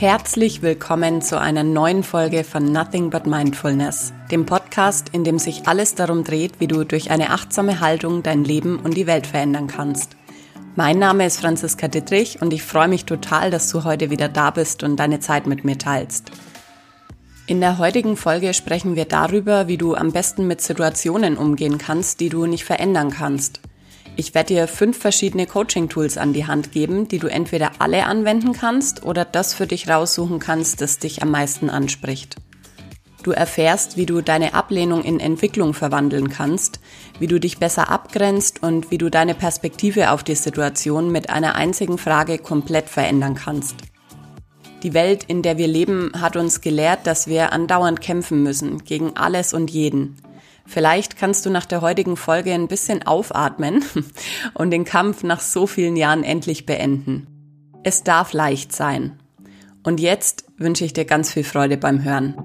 Herzlich willkommen zu einer neuen Folge von Nothing But Mindfulness, dem Podcast, in dem sich alles darum dreht, wie du durch eine achtsame Haltung dein Leben und die Welt verändern kannst. Mein Name ist Franziska Dittrich und ich freue mich total, dass du heute wieder da bist und deine Zeit mit mir teilst. In der heutigen Folge sprechen wir darüber, wie du am besten mit Situationen umgehen kannst, die du nicht verändern kannst. Ich werde dir fünf verschiedene Coaching-Tools an die Hand geben, die du entweder alle anwenden kannst oder das für dich raussuchen kannst, das dich am meisten anspricht. Du erfährst, wie du deine Ablehnung in Entwicklung verwandeln kannst, wie du dich besser abgrenzt und wie du deine Perspektive auf die Situation mit einer einzigen Frage komplett verändern kannst. Die Welt, in der wir leben, hat uns gelehrt, dass wir andauernd kämpfen müssen gegen alles und jeden. Vielleicht kannst du nach der heutigen Folge ein bisschen aufatmen und den Kampf nach so vielen Jahren endlich beenden. Es darf leicht sein. Und jetzt wünsche ich dir ganz viel Freude beim Hören.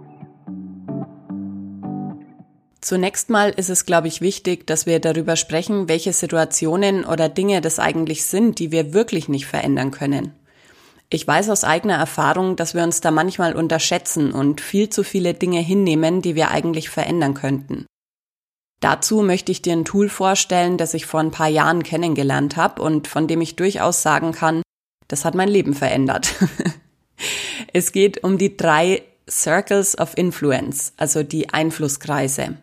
Zunächst mal ist es, glaube ich, wichtig, dass wir darüber sprechen, welche Situationen oder Dinge das eigentlich sind, die wir wirklich nicht verändern können. Ich weiß aus eigener Erfahrung, dass wir uns da manchmal unterschätzen und viel zu viele Dinge hinnehmen, die wir eigentlich verändern könnten. Dazu möchte ich dir ein Tool vorstellen, das ich vor ein paar Jahren kennengelernt habe und von dem ich durchaus sagen kann, das hat mein Leben verändert. es geht um die drei Circles of Influence, also die Einflusskreise.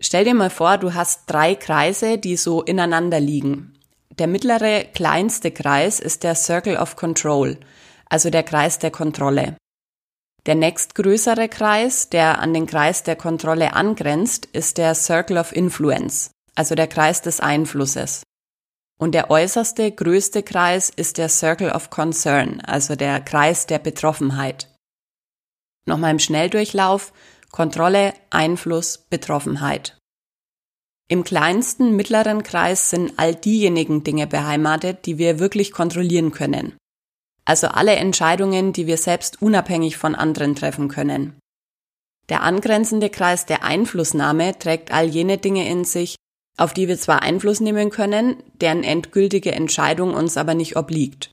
Stell dir mal vor, du hast drei Kreise, die so ineinander liegen. Der mittlere, kleinste Kreis ist der Circle of Control, also der Kreis der Kontrolle. Der nächstgrößere Kreis, der an den Kreis der Kontrolle angrenzt, ist der Circle of Influence, also der Kreis des Einflusses. Und der äußerste, größte Kreis ist der Circle of Concern, also der Kreis der Betroffenheit. Nochmal im Schnelldurchlauf Kontrolle, Einfluss, Betroffenheit. Im kleinsten mittleren Kreis sind all diejenigen Dinge beheimatet, die wir wirklich kontrollieren können also alle Entscheidungen, die wir selbst unabhängig von anderen treffen können. Der angrenzende Kreis der Einflussnahme trägt all jene Dinge in sich, auf die wir zwar Einfluss nehmen können, deren endgültige Entscheidung uns aber nicht obliegt.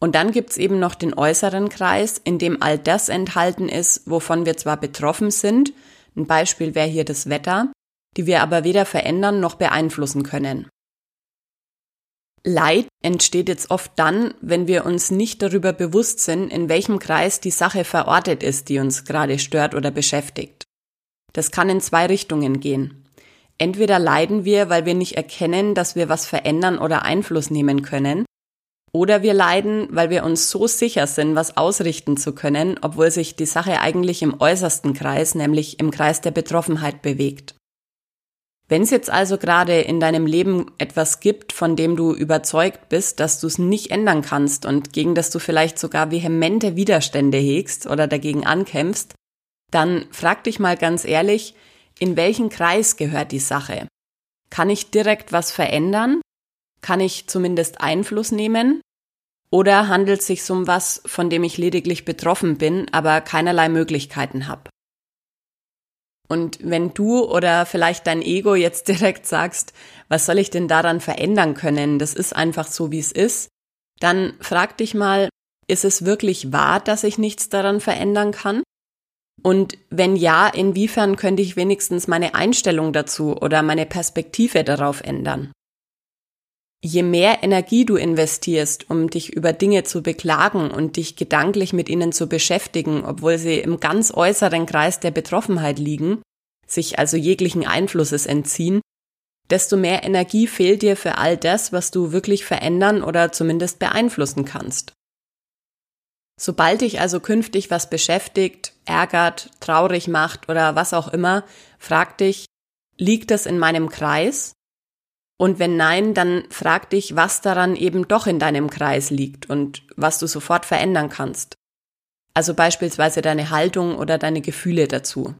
Und dann gibt's eben noch den äußeren Kreis, in dem all das enthalten ist, wovon wir zwar betroffen sind, ein Beispiel wäre hier das Wetter, die wir aber weder verändern noch beeinflussen können. Leid entsteht jetzt oft dann, wenn wir uns nicht darüber bewusst sind, in welchem Kreis die Sache verortet ist, die uns gerade stört oder beschäftigt. Das kann in zwei Richtungen gehen. Entweder leiden wir, weil wir nicht erkennen, dass wir was verändern oder Einfluss nehmen können, oder wir leiden, weil wir uns so sicher sind, was ausrichten zu können, obwohl sich die Sache eigentlich im äußersten Kreis, nämlich im Kreis der Betroffenheit bewegt. Wenn es jetzt also gerade in deinem Leben etwas gibt, von dem du überzeugt bist, dass du es nicht ändern kannst und gegen das du vielleicht sogar vehemente Widerstände hegst oder dagegen ankämpfst, dann frag dich mal ganz ehrlich, in welchen Kreis gehört die Sache? Kann ich direkt was verändern? Kann ich zumindest Einfluss nehmen? Oder handelt es sich um was, von dem ich lediglich betroffen bin, aber keinerlei Möglichkeiten habe? Und wenn du oder vielleicht dein Ego jetzt direkt sagst, was soll ich denn daran verändern können? Das ist einfach so, wie es ist. Dann frag dich mal, ist es wirklich wahr, dass ich nichts daran verändern kann? Und wenn ja, inwiefern könnte ich wenigstens meine Einstellung dazu oder meine Perspektive darauf ändern? Je mehr Energie du investierst, um dich über Dinge zu beklagen und dich gedanklich mit ihnen zu beschäftigen, obwohl sie im ganz äußeren Kreis der Betroffenheit liegen, sich also jeglichen Einflusses entziehen, desto mehr Energie fehlt dir für all das, was du wirklich verändern oder zumindest beeinflussen kannst. Sobald dich also künftig was beschäftigt, ärgert, traurig macht oder was auch immer, frag dich, liegt das in meinem Kreis? Und wenn nein, dann frag dich, was daran eben doch in deinem Kreis liegt und was du sofort verändern kannst. Also beispielsweise deine Haltung oder deine Gefühle dazu.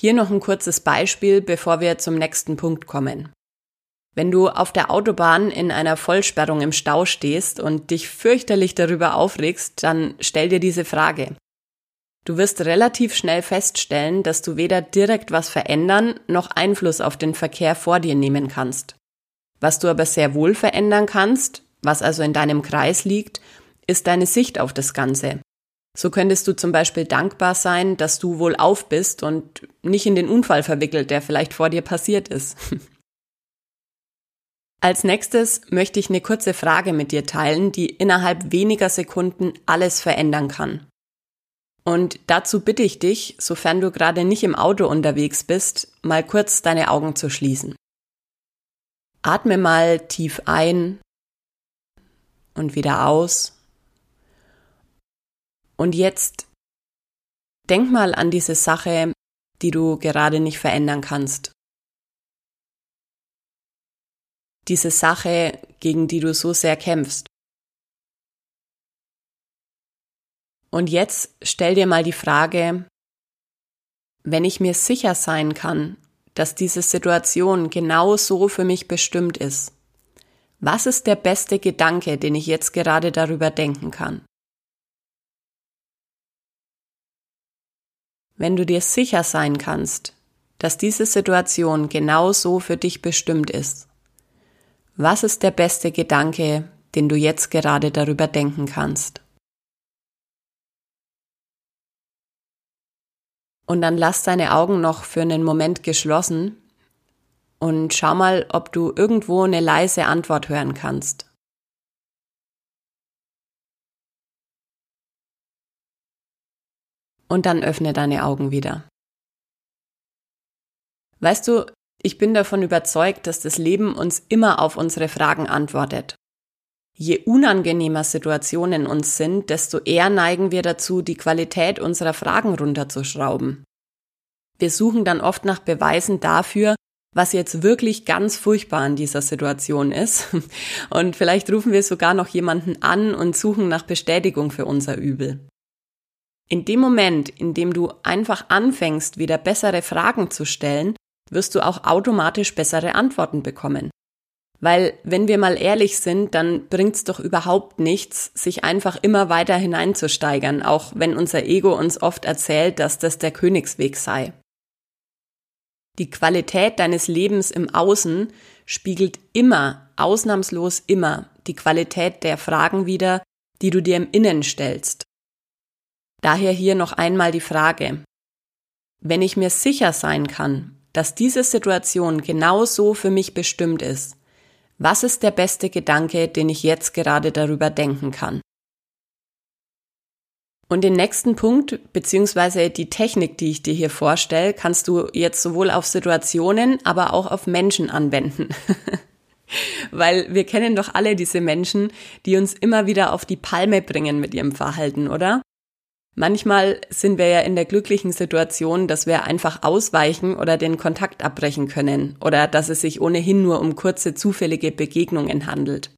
Hier noch ein kurzes Beispiel, bevor wir zum nächsten Punkt kommen. Wenn du auf der Autobahn in einer Vollsperrung im Stau stehst und dich fürchterlich darüber aufregst, dann stell dir diese Frage. Du wirst relativ schnell feststellen, dass du weder direkt was verändern noch Einfluss auf den Verkehr vor dir nehmen kannst. Was du aber sehr wohl verändern kannst, was also in deinem Kreis liegt, ist deine Sicht auf das Ganze. So könntest du zum Beispiel dankbar sein, dass du wohl auf bist und nicht in den Unfall verwickelt, der vielleicht vor dir passiert ist. Als nächstes möchte ich eine kurze Frage mit dir teilen, die innerhalb weniger Sekunden alles verändern kann. Und dazu bitte ich dich, sofern du gerade nicht im Auto unterwegs bist, mal kurz deine Augen zu schließen. Atme mal tief ein und wieder aus. Und jetzt denk mal an diese Sache, die du gerade nicht verändern kannst. Diese Sache, gegen die du so sehr kämpfst. Und jetzt stell dir mal die Frage, wenn ich mir sicher sein kann, dass diese Situation genau so für mich bestimmt ist, was ist der beste Gedanke, den ich jetzt gerade darüber denken kann? wenn du dir sicher sein kannst, dass diese Situation genau so für dich bestimmt ist. Was ist der beste Gedanke, den du jetzt gerade darüber denken kannst? Und dann lass deine Augen noch für einen Moment geschlossen und schau mal, ob du irgendwo eine leise Antwort hören kannst. und dann öffne deine Augen wieder. Weißt du, ich bin davon überzeugt, dass das Leben uns immer auf unsere Fragen antwortet. Je unangenehmer Situationen uns sind, desto eher neigen wir dazu, die Qualität unserer Fragen runterzuschrauben. Wir suchen dann oft nach Beweisen dafür, was jetzt wirklich ganz furchtbar an dieser Situation ist. Und vielleicht rufen wir sogar noch jemanden an und suchen nach Bestätigung für unser Übel. In dem Moment, in dem du einfach anfängst, wieder bessere Fragen zu stellen, wirst du auch automatisch bessere Antworten bekommen. Weil, wenn wir mal ehrlich sind, dann bringt's doch überhaupt nichts, sich einfach immer weiter hineinzusteigern, auch wenn unser Ego uns oft erzählt, dass das der Königsweg sei. Die Qualität deines Lebens im Außen spiegelt immer, ausnahmslos immer, die Qualität der Fragen wider, die du dir im Innen stellst. Daher hier noch einmal die Frage. Wenn ich mir sicher sein kann, dass diese Situation genau so für mich bestimmt ist, was ist der beste Gedanke, den ich jetzt gerade darüber denken kann? Und den nächsten Punkt, beziehungsweise die Technik, die ich dir hier vorstelle, kannst du jetzt sowohl auf Situationen, aber auch auf Menschen anwenden. Weil wir kennen doch alle diese Menschen, die uns immer wieder auf die Palme bringen mit ihrem Verhalten, oder? Manchmal sind wir ja in der glücklichen Situation, dass wir einfach ausweichen oder den Kontakt abbrechen können oder dass es sich ohnehin nur um kurze zufällige Begegnungen handelt.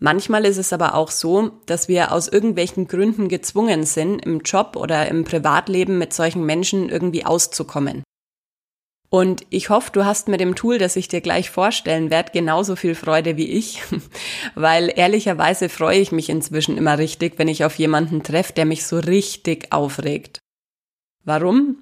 Manchmal ist es aber auch so, dass wir aus irgendwelchen Gründen gezwungen sind, im Job oder im Privatleben mit solchen Menschen irgendwie auszukommen. Und ich hoffe, du hast mit dem Tool, das ich dir gleich vorstellen werde, genauso viel Freude wie ich, weil ehrlicherweise freue ich mich inzwischen immer richtig, wenn ich auf jemanden treffe, der mich so richtig aufregt. Warum?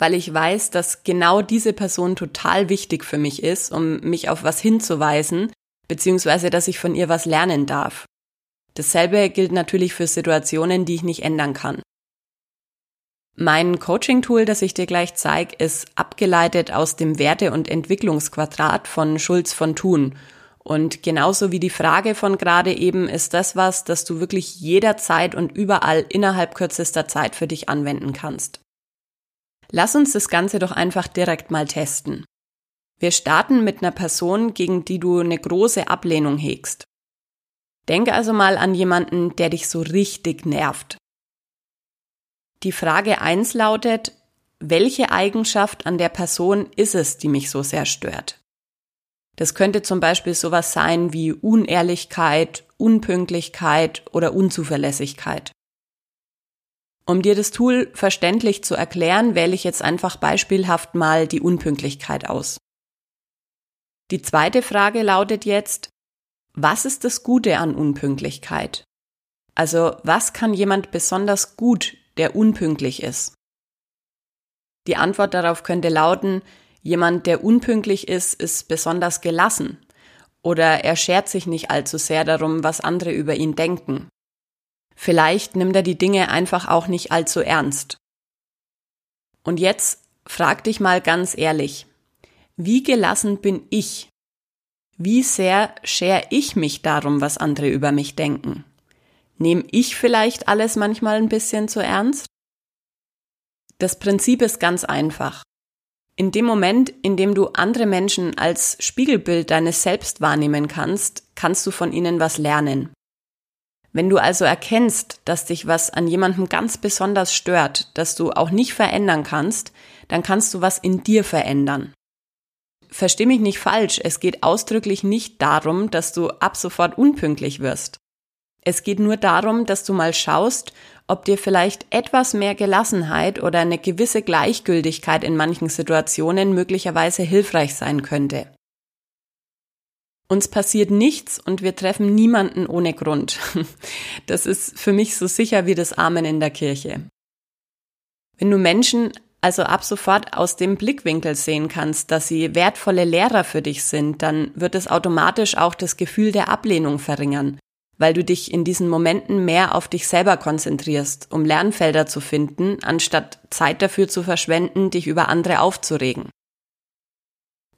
Weil ich weiß, dass genau diese Person total wichtig für mich ist, um mich auf was hinzuweisen, beziehungsweise dass ich von ihr was lernen darf. Dasselbe gilt natürlich für Situationen, die ich nicht ändern kann. Mein Coaching-Tool, das ich dir gleich zeige, ist abgeleitet aus dem Werte- und Entwicklungsquadrat von Schulz von Thun. Und genauso wie die Frage von gerade eben ist das was, das du wirklich jederzeit und überall innerhalb kürzester Zeit für dich anwenden kannst. Lass uns das Ganze doch einfach direkt mal testen. Wir starten mit einer Person, gegen die du eine große Ablehnung hegst. Denke also mal an jemanden, der dich so richtig nervt. Die Frage eins lautet, welche Eigenschaft an der Person ist es, die mich so sehr stört? Das könnte zum Beispiel sowas sein wie Unehrlichkeit, Unpünktlichkeit oder Unzuverlässigkeit. Um dir das Tool verständlich zu erklären, wähle ich jetzt einfach beispielhaft mal die Unpünktlichkeit aus. Die zweite Frage lautet jetzt, was ist das Gute an Unpünktlichkeit? Also was kann jemand besonders gut der unpünktlich ist? Die Antwort darauf könnte lauten, jemand, der unpünktlich ist, ist besonders gelassen oder er schert sich nicht allzu sehr darum, was andere über ihn denken. Vielleicht nimmt er die Dinge einfach auch nicht allzu ernst. Und jetzt frag dich mal ganz ehrlich, wie gelassen bin ich? Wie sehr schere ich mich darum, was andere über mich denken? Nehme ich vielleicht alles manchmal ein bisschen zu ernst? Das Prinzip ist ganz einfach. In dem Moment, in dem du andere Menschen als Spiegelbild deines Selbst wahrnehmen kannst, kannst du von ihnen was lernen. Wenn du also erkennst, dass dich was an jemandem ganz besonders stört, das du auch nicht verändern kannst, dann kannst du was in dir verändern. Versteh mich nicht falsch, es geht ausdrücklich nicht darum, dass du ab sofort unpünktlich wirst. Es geht nur darum, dass du mal schaust, ob dir vielleicht etwas mehr Gelassenheit oder eine gewisse Gleichgültigkeit in manchen Situationen möglicherweise hilfreich sein könnte. Uns passiert nichts und wir treffen niemanden ohne Grund. Das ist für mich so sicher wie das Amen in der Kirche. Wenn du Menschen also ab sofort aus dem Blickwinkel sehen kannst, dass sie wertvolle Lehrer für dich sind, dann wird es automatisch auch das Gefühl der Ablehnung verringern weil du dich in diesen Momenten mehr auf dich selber konzentrierst, um Lernfelder zu finden, anstatt Zeit dafür zu verschwenden, dich über andere aufzuregen.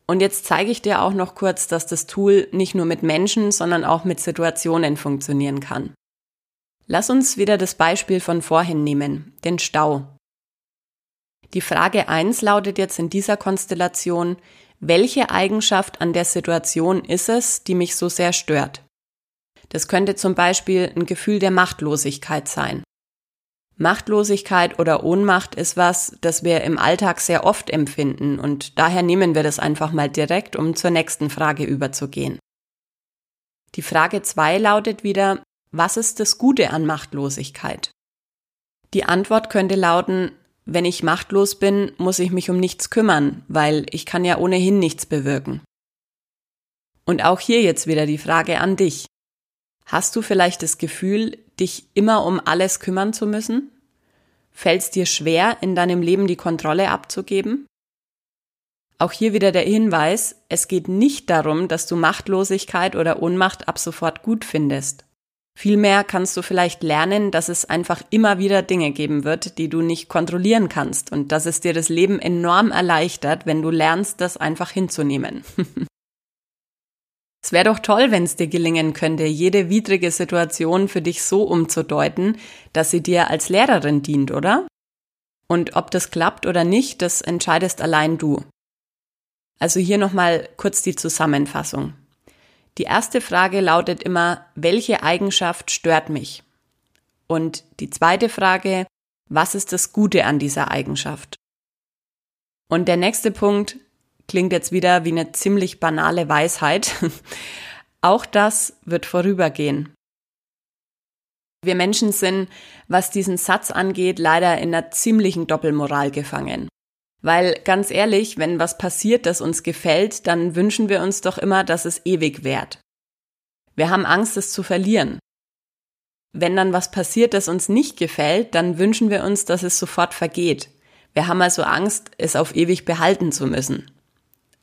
Und jetzt zeige ich dir auch noch kurz, dass das Tool nicht nur mit Menschen, sondern auch mit Situationen funktionieren kann. Lass uns wieder das Beispiel von vorhin nehmen, den Stau. Die Frage eins lautet jetzt in dieser Konstellation, welche Eigenschaft an der Situation ist es, die mich so sehr stört? Das könnte zum Beispiel ein Gefühl der Machtlosigkeit sein. Machtlosigkeit oder Ohnmacht ist was, das wir im Alltag sehr oft empfinden und daher nehmen wir das einfach mal direkt, um zur nächsten Frage überzugehen. Die Frage zwei lautet wieder, was ist das Gute an Machtlosigkeit? Die Antwort könnte lauten, wenn ich machtlos bin, muss ich mich um nichts kümmern, weil ich kann ja ohnehin nichts bewirken. Und auch hier jetzt wieder die Frage an dich. Hast du vielleicht das Gefühl, dich immer um alles kümmern zu müssen? Fällt es dir schwer, in deinem Leben die Kontrolle abzugeben? Auch hier wieder der Hinweis, es geht nicht darum, dass du Machtlosigkeit oder Ohnmacht ab sofort gut findest. Vielmehr kannst du vielleicht lernen, dass es einfach immer wieder Dinge geben wird, die du nicht kontrollieren kannst und dass es dir das Leben enorm erleichtert, wenn du lernst, das einfach hinzunehmen. Es wäre doch toll, wenn es dir gelingen könnte, jede widrige Situation für dich so umzudeuten, dass sie dir als Lehrerin dient, oder? Und ob das klappt oder nicht, das entscheidest allein du. Also hier nochmal kurz die Zusammenfassung. Die erste Frage lautet immer, welche Eigenschaft stört mich? Und die zweite Frage, was ist das Gute an dieser Eigenschaft? Und der nächste Punkt, klingt jetzt wieder wie eine ziemlich banale Weisheit. Auch das wird vorübergehen. Wir Menschen sind, was diesen Satz angeht, leider in einer ziemlichen Doppelmoral gefangen. Weil ganz ehrlich, wenn was passiert, das uns gefällt, dann wünschen wir uns doch immer, dass es ewig währt. Wir haben Angst, es zu verlieren. Wenn dann was passiert, das uns nicht gefällt, dann wünschen wir uns, dass es sofort vergeht. Wir haben also Angst, es auf ewig behalten zu müssen.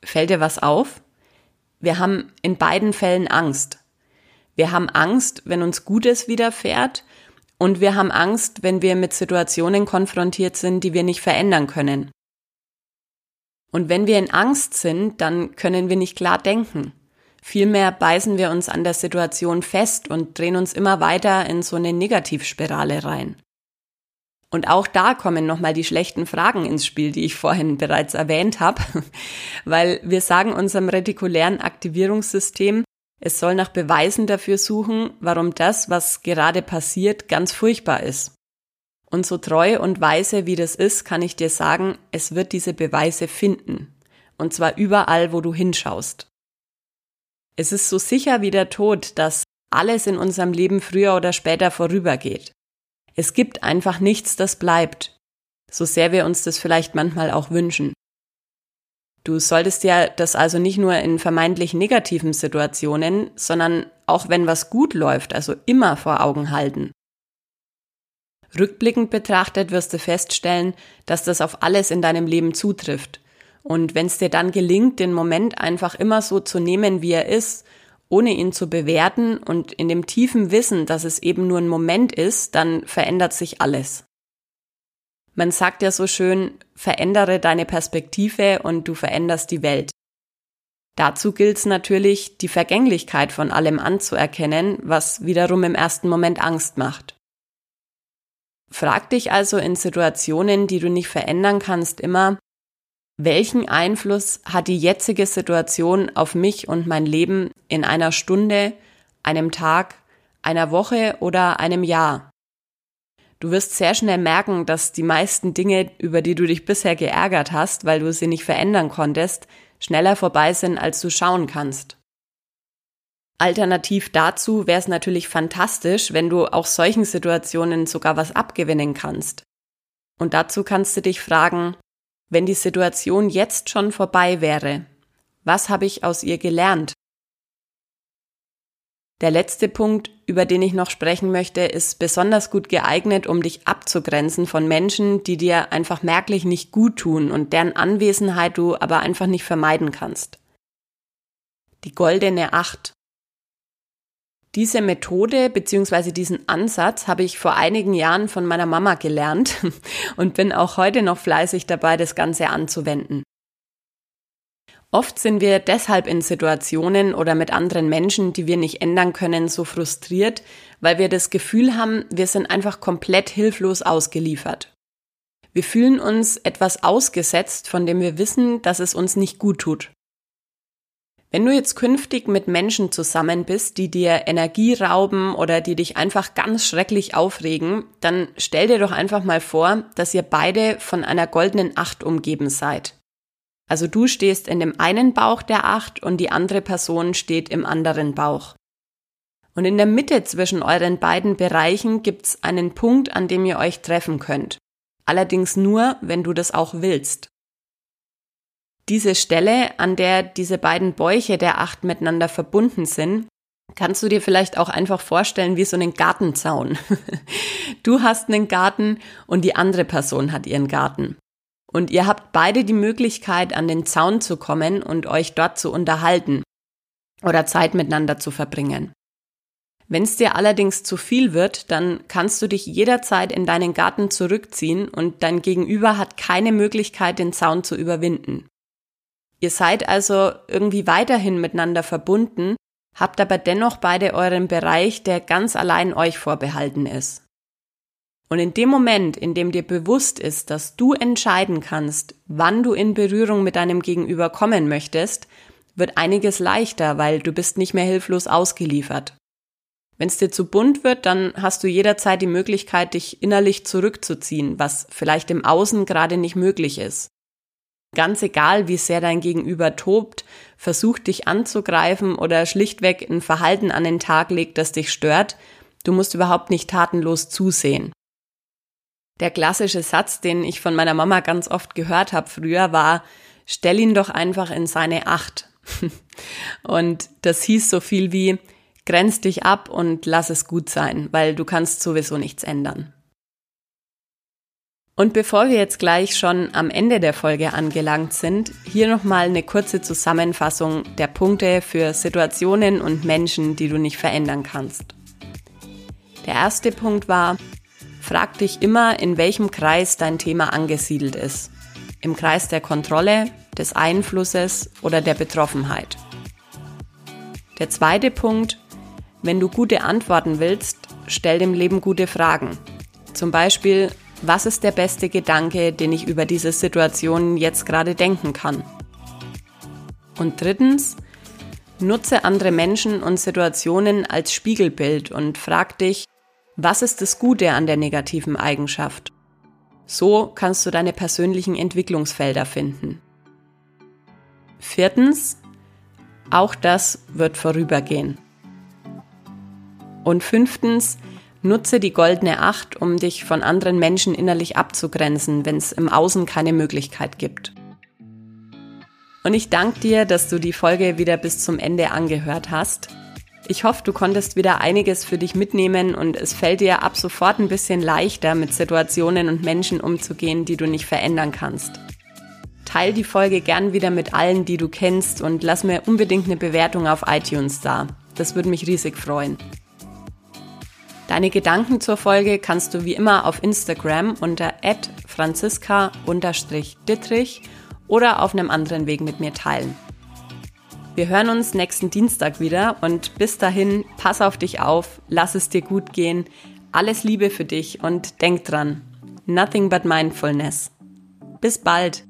Fällt dir was auf? Wir haben in beiden Fällen Angst. Wir haben Angst, wenn uns Gutes widerfährt und wir haben Angst, wenn wir mit Situationen konfrontiert sind, die wir nicht verändern können. Und wenn wir in Angst sind, dann können wir nicht klar denken. Vielmehr beißen wir uns an der Situation fest und drehen uns immer weiter in so eine Negativspirale rein. Und auch da kommen nochmal die schlechten Fragen ins Spiel, die ich vorhin bereits erwähnt habe, weil wir sagen unserem retikulären Aktivierungssystem, es soll nach Beweisen dafür suchen, warum das, was gerade passiert, ganz furchtbar ist. Und so treu und weise wie das ist, kann ich dir sagen, es wird diese Beweise finden. Und zwar überall, wo du hinschaust. Es ist so sicher wie der Tod, dass alles in unserem Leben früher oder später vorübergeht. Es gibt einfach nichts, das bleibt, so sehr wir uns das vielleicht manchmal auch wünschen. Du solltest ja das also nicht nur in vermeintlich negativen Situationen, sondern auch wenn was gut läuft, also immer vor Augen halten. Rückblickend betrachtet wirst du feststellen, dass das auf alles in deinem Leben zutrifft. Und wenn es dir dann gelingt, den Moment einfach immer so zu nehmen, wie er ist ohne ihn zu bewerten und in dem tiefen Wissen, dass es eben nur ein Moment ist, dann verändert sich alles. Man sagt ja so schön, verändere deine Perspektive und du veränderst die Welt. Dazu gilt es natürlich, die Vergänglichkeit von allem anzuerkennen, was wiederum im ersten Moment Angst macht. Frag dich also in Situationen, die du nicht verändern kannst, immer, welchen Einfluss hat die jetzige Situation auf mich und mein Leben in einer Stunde, einem Tag, einer Woche oder einem Jahr? Du wirst sehr schnell merken, dass die meisten Dinge, über die du dich bisher geärgert hast, weil du sie nicht verändern konntest, schneller vorbei sind, als du schauen kannst. Alternativ dazu wäre es natürlich fantastisch, wenn du auch solchen Situationen sogar was abgewinnen kannst. Und dazu kannst du dich fragen, wenn die Situation jetzt schon vorbei wäre, was habe ich aus ihr gelernt? Der letzte Punkt, über den ich noch sprechen möchte, ist besonders gut geeignet, um dich abzugrenzen von Menschen, die dir einfach merklich nicht gut tun und deren Anwesenheit du aber einfach nicht vermeiden kannst. Die goldene Acht. Diese Methode bzw. diesen Ansatz habe ich vor einigen Jahren von meiner Mama gelernt und bin auch heute noch fleißig dabei, das Ganze anzuwenden. Oft sind wir deshalb in Situationen oder mit anderen Menschen, die wir nicht ändern können, so frustriert, weil wir das Gefühl haben, wir sind einfach komplett hilflos ausgeliefert. Wir fühlen uns etwas ausgesetzt, von dem wir wissen, dass es uns nicht gut tut. Wenn du jetzt künftig mit Menschen zusammen bist, die dir Energie rauben oder die dich einfach ganz schrecklich aufregen, dann stell dir doch einfach mal vor, dass ihr beide von einer goldenen Acht umgeben seid. Also du stehst in dem einen Bauch der Acht und die andere Person steht im anderen Bauch. Und in der Mitte zwischen euren beiden Bereichen gibt's einen Punkt, an dem ihr euch treffen könnt. Allerdings nur, wenn du das auch willst. Diese Stelle, an der diese beiden Bäuche der Acht miteinander verbunden sind, kannst du dir vielleicht auch einfach vorstellen wie so einen Gartenzaun. Du hast einen Garten und die andere Person hat ihren Garten. Und ihr habt beide die Möglichkeit, an den Zaun zu kommen und euch dort zu unterhalten oder Zeit miteinander zu verbringen. Wenn es dir allerdings zu viel wird, dann kannst du dich jederzeit in deinen Garten zurückziehen und dein Gegenüber hat keine Möglichkeit, den Zaun zu überwinden. Ihr seid also irgendwie weiterhin miteinander verbunden, habt aber dennoch beide euren Bereich, der ganz allein euch vorbehalten ist. Und in dem Moment, in dem dir bewusst ist, dass du entscheiden kannst, wann du in Berührung mit deinem Gegenüber kommen möchtest, wird einiges leichter, weil du bist nicht mehr hilflos ausgeliefert. Wenn es dir zu bunt wird, dann hast du jederzeit die Möglichkeit, dich innerlich zurückzuziehen, was vielleicht im Außen gerade nicht möglich ist. Ganz egal, wie sehr dein Gegenüber tobt, versucht dich anzugreifen oder schlichtweg ein Verhalten an den Tag legt, das dich stört, du musst überhaupt nicht tatenlos zusehen. Der klassische Satz, den ich von meiner Mama ganz oft gehört habe früher, war, stell ihn doch einfach in seine Acht. und das hieß so viel wie, grenz dich ab und lass es gut sein, weil du kannst sowieso nichts ändern. Und bevor wir jetzt gleich schon am Ende der Folge angelangt sind, hier nochmal eine kurze Zusammenfassung der Punkte für Situationen und Menschen, die du nicht verändern kannst. Der erste Punkt war, Frag dich immer, in welchem Kreis dein Thema angesiedelt ist. Im Kreis der Kontrolle, des Einflusses oder der Betroffenheit. Der zweite Punkt, wenn du gute Antworten willst, stell dem Leben gute Fragen. Zum Beispiel, was ist der beste Gedanke, den ich über diese Situation jetzt gerade denken kann? Und drittens, nutze andere Menschen und Situationen als Spiegelbild und frag dich, was ist das Gute an der negativen Eigenschaft? So kannst du deine persönlichen Entwicklungsfelder finden. Viertens, auch das wird vorübergehen. Und fünftens, nutze die goldene Acht, um dich von anderen Menschen innerlich abzugrenzen, wenn es im Außen keine Möglichkeit gibt. Und ich danke dir, dass du die Folge wieder bis zum Ende angehört hast. Ich hoffe, du konntest wieder einiges für dich mitnehmen und es fällt dir ab sofort ein bisschen leichter, mit Situationen und Menschen umzugehen, die du nicht verändern kannst. Teil die Folge gern wieder mit allen, die du kennst und lass mir unbedingt eine Bewertung auf iTunes da. Das würde mich riesig freuen. Deine Gedanken zur Folge kannst du wie immer auf Instagram unter franziska-dittrich oder auf einem anderen Weg mit mir teilen. Wir hören uns nächsten Dienstag wieder und bis dahin, pass auf dich auf, lass es dir gut gehen, alles Liebe für dich und denk dran, nothing but mindfulness. Bis bald!